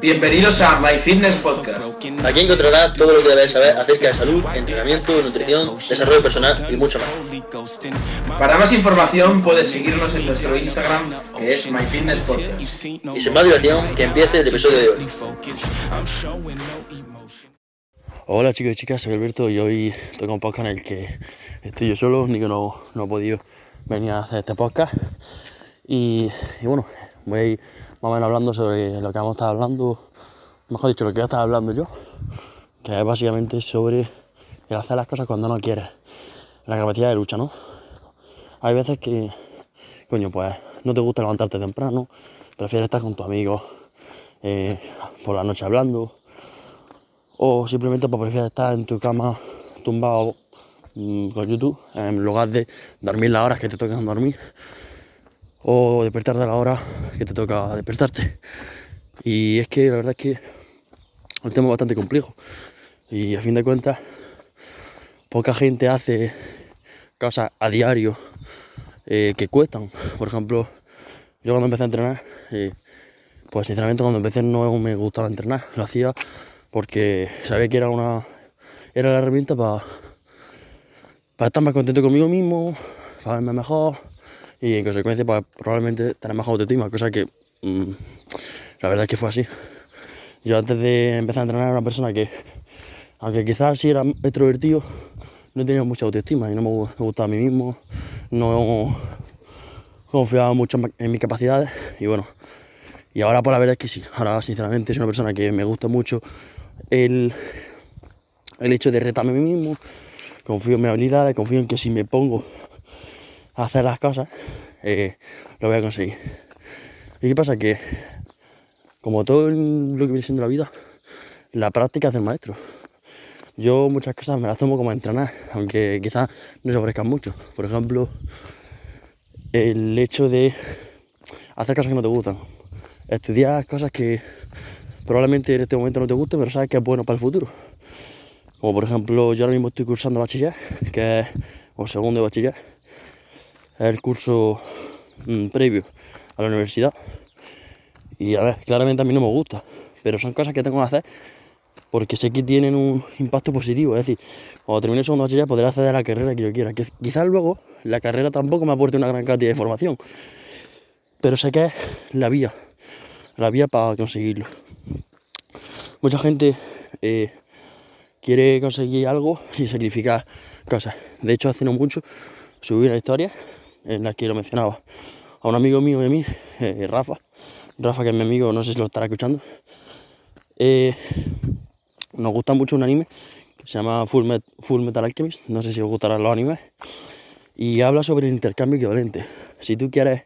Bienvenidos a My Fitness Podcast. Aquí encontrarás todo lo que debes saber acerca de salud, entrenamiento, nutrición, desarrollo personal y mucho más. Para más información puedes seguirnos en nuestro Instagram que es My Fitness Podcast. Y sin más dilación, que empiece el episodio de hoy. Hola chicos y chicas, soy Alberto y hoy toca un podcast en el que estoy yo solo, ni que no, no he podido venir a hacer este podcast. Y, y bueno, voy a ir más o menos hablando sobre lo que vamos a estar hablando, mejor dicho, lo que voy a estar hablando yo, que es básicamente sobre el hacer las cosas cuando no quieres, la capacidad de lucha, ¿no? Hay veces que, coño, pues no te gusta levantarte temprano, prefieres estar con tu amigo eh, por la noche hablando, o simplemente pues, prefieres estar en tu cama tumbado mm, con YouTube en lugar de dormir las horas que te tocan dormir o despertarte a la hora que te toca despertarte. Y es que la verdad es que el tema es bastante complejo y a fin de cuentas poca gente hace cosas a diario eh, que cuestan. Por ejemplo, yo cuando empecé a entrenar, eh, pues sinceramente cuando empecé no me gustaba entrenar, lo hacía porque sabía que era una era la herramienta para para estar más contento conmigo mismo, para verme mejor y en consecuencia pues, probablemente tener mejor autoestima, cosa que mmm, la verdad es que fue así. Yo antes de empezar a entrenar era una persona que, aunque quizás sí era extrovertido, no tenía mucha autoestima y no me gustaba a mí mismo, no confiaba mucho en mis capacidades y bueno, y ahora por la verdad es que sí, ahora sinceramente soy una persona que me gusta mucho el, el hecho de retarme a mí mismo, confío en mis habilidades, confío en que si me pongo a hacer las cosas, eh, lo voy a conseguir. ¿Y qué pasa? Que como todo lo que viene siendo la vida, la práctica es del maestro. Yo muchas cosas me las tomo como entrenar, aunque quizás no se ofrezcan mucho. Por ejemplo, el hecho de hacer cosas que no te gustan. Estudiar cosas que probablemente en este momento no te gusten, pero sabes que es bueno para el futuro. Como por ejemplo, yo ahora mismo estoy cursando bachiller, que es o segundo de bachiller, el curso mmm, previo a la universidad. Y a ver, claramente a mí no me gusta, pero son cosas que tengo que hacer porque sé que tienen un impacto positivo. Es decir, cuando termine el segundo bachiller podré acceder a la carrera que yo quiera. Que quizás luego la carrera tampoco me aporte una gran cantidad de información, pero sé que es la vía, la vía para conseguirlo. Mucha gente eh, quiere conseguir algo sin sacrificar cosas. De hecho, hace no mucho subí una historia en la que lo mencionaba a un amigo mío de mí, eh, Rafa. Rafa, que es mi amigo, no sé si lo estará escuchando. Eh, nos gusta mucho un anime que se llama Full, Met Full Metal Alchemist. No sé si os gustarán los animes. Y habla sobre el intercambio equivalente. Si tú quieres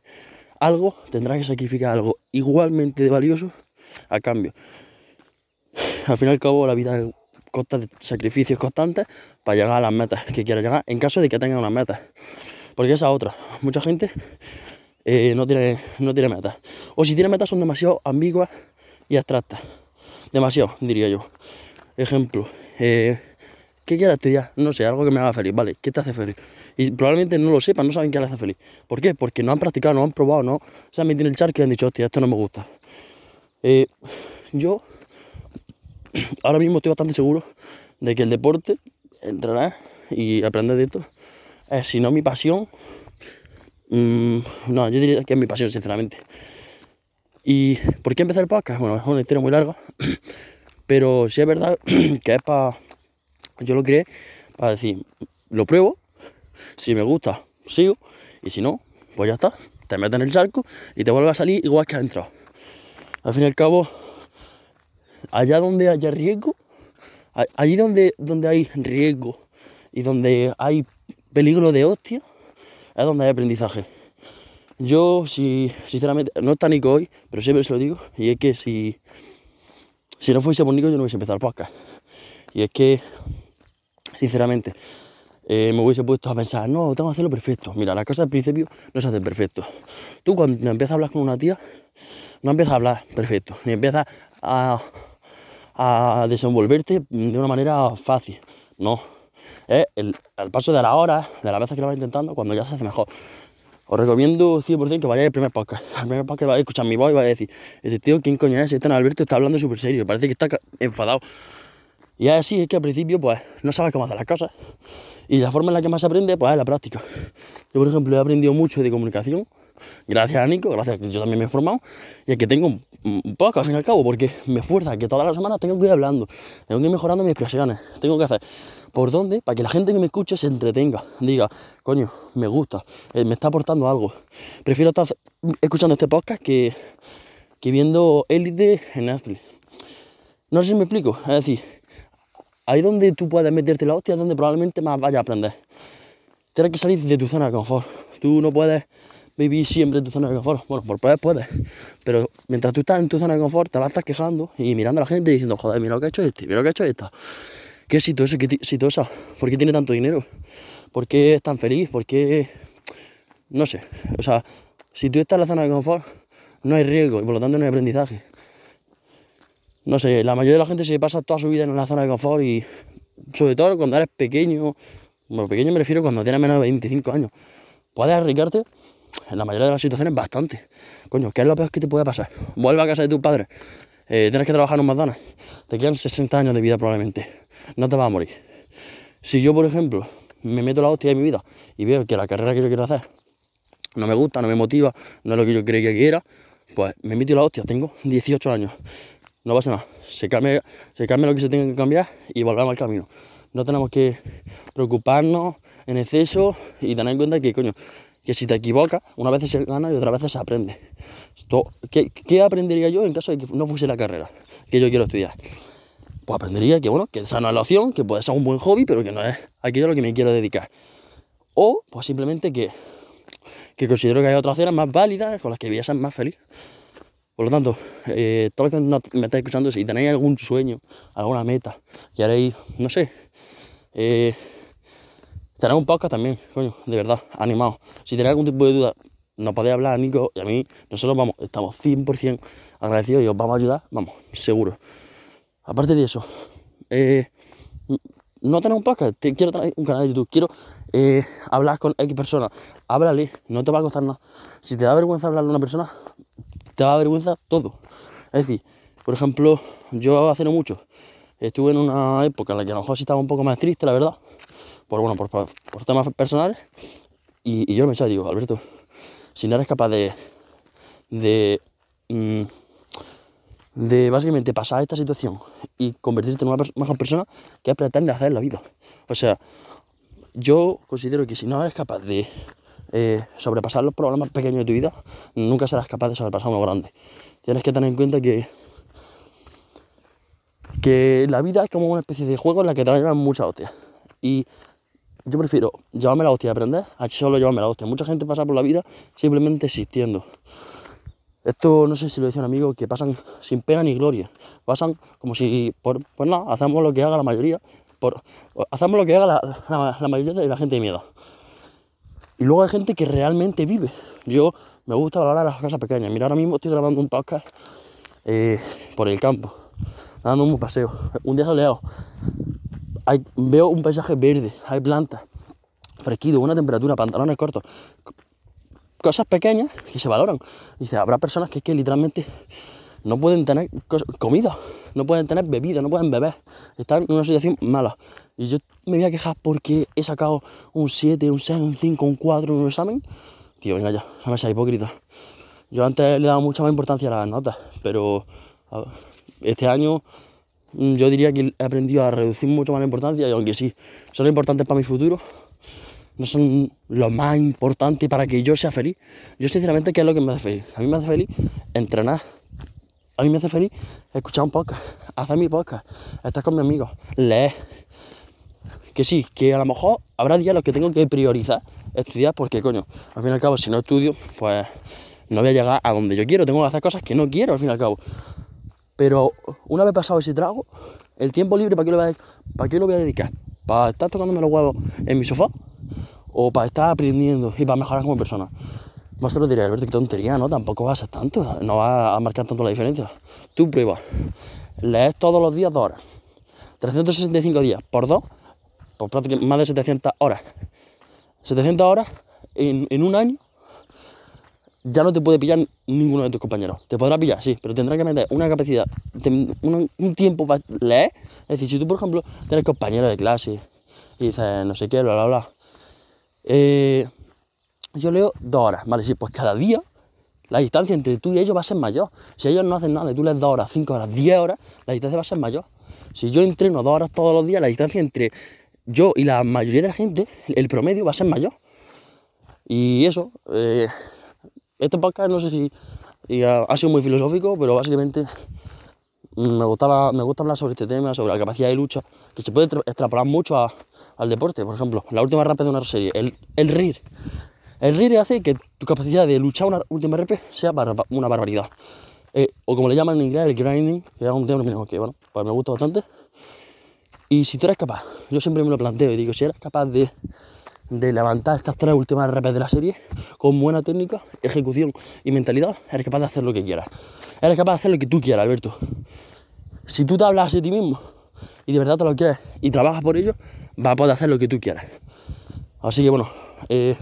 algo, tendrás que sacrificar algo igualmente valioso a cambio. Al fin y al cabo, la vida consta de sacrificios constantes para llegar a las metas que quieras llegar, en caso de que tengas unas metas. Porque esa otra, mucha gente eh, no, tiene, no tiene metas. O si tiene metas son demasiado ambiguas y abstractas. Demasiado, diría yo. Ejemplo, eh, ¿qué quieres estudiar? No sé, algo que me haga feliz, ¿vale? ¿Qué te hace feliz? Y probablemente no lo sepan, no saben qué les hace feliz. ¿Por qué? Porque no han practicado, no han probado, no se han metido en el charco y han dicho, hostia, esto no me gusta. Eh, yo ahora mismo estoy bastante seguro de que el deporte, entrenar y aprender de esto, es si no mi pasión, mmm, no, yo diría que es mi pasión, sinceramente. ¿Y por qué empezar el podcast? Bueno, es una historia muy larga, pero sí es verdad que es para, yo lo creé para decir, lo pruebo, si me gusta, sigo, y si no, pues ya está, te metes en el charco y te vuelves a salir igual que has entrado. Al fin y al cabo, allá donde haya riesgo, allí donde, donde hay riesgo y donde hay peligro de hostia, es donde hay aprendizaje. Yo, si, sinceramente, no está Nico hoy, pero siempre se lo digo, y es que si, si no fuese por Nico, yo no hubiese empezado el podcast. Y es que, sinceramente, eh, me hubiese puesto a pensar, no, tengo que hacerlo perfecto. Mira, las cosas al principio no se hacen perfecto. Tú cuando empiezas a hablar con una tía, no empiezas a hablar perfecto, ni empiezas a, a desenvolverte de una manera fácil. No. El, paso de la hora, de las veces que lo vas intentando, cuando ya se hace mejor. os recomiendo 100% que vayáis al primer podcast. Al primer podcast vais a escuchar mi voz y vais a decir, este tío, ¿quién coño es? Este Alberto está hablando súper serio, parece que está enfadado. Y así es que al principio, pues, no sabes cómo hacer las cosas. Y la forma en la que más se aprende, pues, es la práctica. Yo, por ejemplo, he aprendido mucho de comunicación, gracias a Nico, gracias a que yo también me he formado, y a que tengo un poco, al fin y al cabo, porque me fuerza que todas las semanas tengo que ir hablando, tengo que ir mejorando mis expresiones, tengo que hacer por dónde, para que la gente que me escuche se entretenga, diga, coño, me gusta, eh, me está aportando algo. Prefiero estar escuchando este podcast que, que viendo Élite en Netflix. No sé si me explico, es decir, ahí donde tú puedes meterte la hostia es donde probablemente más vayas a aprender. Tienes que salir de tu zona de confort. Tú no puedes vivir siempre en tu zona de confort. Bueno, por poder puedes, pero mientras tú estás en tu zona de confort te vas a quejando y mirando a la gente y diciendo, joder, mira lo que ha hecho este, mira lo que ha hecho esta. Qué exitoso, qué exitosa. ¿Por qué tiene tanto dinero? ¿Por qué es tan feliz? ¿Por qué...? No sé. O sea, si tú estás en la zona de confort, no hay riesgo y por lo tanto no hay aprendizaje no sé, la mayoría de la gente se pasa toda su vida en una zona de confort y sobre todo cuando eres pequeño, bueno, pequeño me refiero cuando tienes menos de 25 años, puedes arriesgarte en la mayoría de las situaciones bastante. Coño, ¿qué es lo peor que te puede pasar? Vuelve a casa de tus padres, eh, tienes que trabajar en un McDonald's, te quedan 60 años de vida probablemente, no te vas a morir. Si yo, por ejemplo, me meto la hostia de mi vida y veo que la carrera que yo quiero hacer no me gusta, no me motiva, no es lo que yo creía que quiera, pues me meto la hostia, tengo 18 años no pasa nada. Se cambia, se cambia lo que se tenga que cambiar y volvemos al camino. No tenemos que preocuparnos en exceso y tener en cuenta que, coño, que si te equivocas, una vez se gana y otra vez se aprende. Esto, ¿qué, aprendería yo en caso de que no fuese la carrera que yo quiero estudiar? Pues aprendería que, bueno, que esa no es la opción, que puede ser un buen hobby, pero que no es aquello a lo que me quiero dedicar. O, pues simplemente que, que considero que hay otras opciones más válidas con las que voy a ser más feliz. Por lo tanto, eh, todos que me estáis escuchando, si tenéis algún sueño, alguna meta, que haréis, no sé, eh, tenéis un podcast también, coño, de verdad, animado. Si tenéis algún tipo de duda, nos podéis hablar a Nico y a mí, nosotros vamos, estamos 100% agradecidos y os vamos a ayudar, vamos, seguro. Aparte de eso, eh, no tener un podcast, quiero tener un canal de YouTube, quiero eh, hablar con X personas, háblale, no te va a costar nada. Si te da vergüenza hablarle a una persona, te da vergüenza todo. Es decir, por ejemplo, yo hace no mucho estuve en una época en la que a lo mejor sí estaba un poco más triste, la verdad, por, bueno, por, por temas personales, y, yo me pensaba, digo, Alberto, si no eres capaz de, de, mm, de básicamente pasar esta situación y convertirte en una mejor persona, ¿qué pretendes hacer la vida? O sea, yo considero que si no eres capaz de eh, sobrepasar los problemas pequeños de tu vida, nunca serás capaz de sobrepasar uno grande. Tienes que tener en cuenta que, que la vida es como una especie de juego en la que te va a llevar mucha hostia. Y yo prefiero llevarme la hostia y aprender a solo llevarme la hostia. Mucha gente pasa por la vida simplemente existiendo. Esto no sé si lo decía un amigo, que pasan sin pena ni gloria. Pasan como si, por, pues nada, hacemos lo que haga la mayoría. Hacemos lo que haga la, mayoría de la gente de miedo. Y luego hay gente que realmente vive. Yo me gusta hablar de las cosas pequeñas. Mira, ahora mismo estoy grabando un podcast eh, por el campo, dando un paseo. Un día soleado. Hay, veo un paisaje verde, hay plantas, fresquito, buena temperatura, pantalones cortos. Cosas pequeñas que se valoran. Dice, habrá personas que literalmente no pueden tener comida, no pueden tener bebida, no pueden beber. Están en una situación mala. Y yo me voy a quejar porque he sacado un 7, un 6, un 5, un 4 en un examen. Tío, venga ya, no me seas hipócrita. Yo antes le daba mucha más importancia a las notas, pero este año yo diría que he aprendido a reducir mucho más la importancia y aunque sí, son importantes para mi futuro, no son lo más importante para que yo sea feliz. Yo sinceramente, ¿qué es lo que me hace feliz? A mí me hace feliz entrenar, a mí me hace feliz escuchar un podcast, hacer mi podcast, estar con mis amigos, leer. Que sí, que a lo mejor habrá días en los que tengo que priorizar estudiar porque, coño, al fin y al cabo, si no estudio, pues no voy a llegar a donde yo quiero. Tengo que hacer cosas que no quiero, al fin y al cabo. Pero una vez pasado ese trago, el tiempo libre, ¿para qué lo voy a, ¿para qué lo voy a dedicar? ¿Para estar tocándome los huevos en mi sofá? ¿O para estar aprendiendo y para mejorar como persona? Vosotros diréis, Alberto, qué tontería, ¿no? Tampoco va a ser tanto, no va a marcar tanto la diferencia. Tú prueba, lees todos los días dos horas, 365 días por dos, por prácticamente más de 700 horas. 700 horas en, un año, ya no te puede pillar ninguno de tus compañeros. Te podrá pillar, sí, pero tendrá que meter una capacidad, un, tiempo para leer. Es decir, si tú, por ejemplo, tienes compañeros de clase y dices, no sé qué, bla, bla, bla. Eh, yo leo dos horas, ¿vale? Sí, pues cada día la distancia entre tú y ellos va a ser mayor. Si ellos no hacen nada y tú les dos horas, cinco horas, diez horas, la distancia va a ser mayor. Si yo entreno dos horas todos los días, la distancia entre yo y la mayoría de la gente, el promedio va a ser mayor. Y eso, eh, este podcast no sé si ha sido muy filosófico, pero básicamente me, gustaba, me gusta hablar sobre este tema, sobre la capacidad de lucha, que se puede extrapolar mucho al deporte. Por ejemplo, la última rap de una serie, el, el RIR. El RIR hace que tu capacidad de luchar una última RP sea una barbaridad. Eh, o como le llaman en inglés, el grinding, que es un término que bueno, pues me gusta bastante. Y si tú eres capaz, yo siempre me lo planteo y digo, si eres capaz de, levantar estas tres últimas RP de la serie con buena técnica, ejecución y mentalidad, eres capaz de hacer lo que quieras. Eres capaz de hacer lo que tú quieras, Alberto. Si tú te hablas a ti mismo y de verdad te lo quieres y trabajas por ello, vas a poder hacer lo que tú quieras. Así que bueno, eh,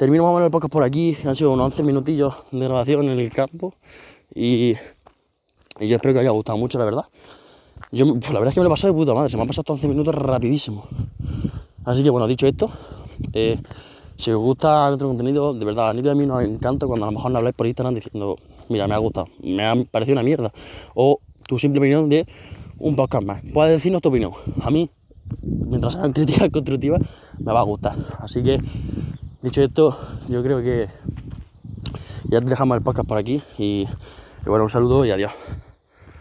Termino más o menos por aquí. Han sido unos 11 minutillos de grabación en el campo. Y, yo espero que haya gustado mucho, la verdad. Yo, pues la verdad es que me lo he pasado de puta madre. Se me han pasado estos 11 minutos rapidísimo. Así que bueno, dicho esto, eh, si os gusta nuestro contenido, de verdad, a a mí nos encanta cuando a lo mejor nos habláis por Instagram diciendo, mira, me ha gustado, me ha parecido una mierda. O tu simple opinión de un podcast más. Puedes decirnos tu opinión. A mí, mientras sean críticas constructivas, me va a gustar. Así que Dicho esto, yo creo que ya dejamos el podcast por aquí y, y bueno, un saludo y adiós.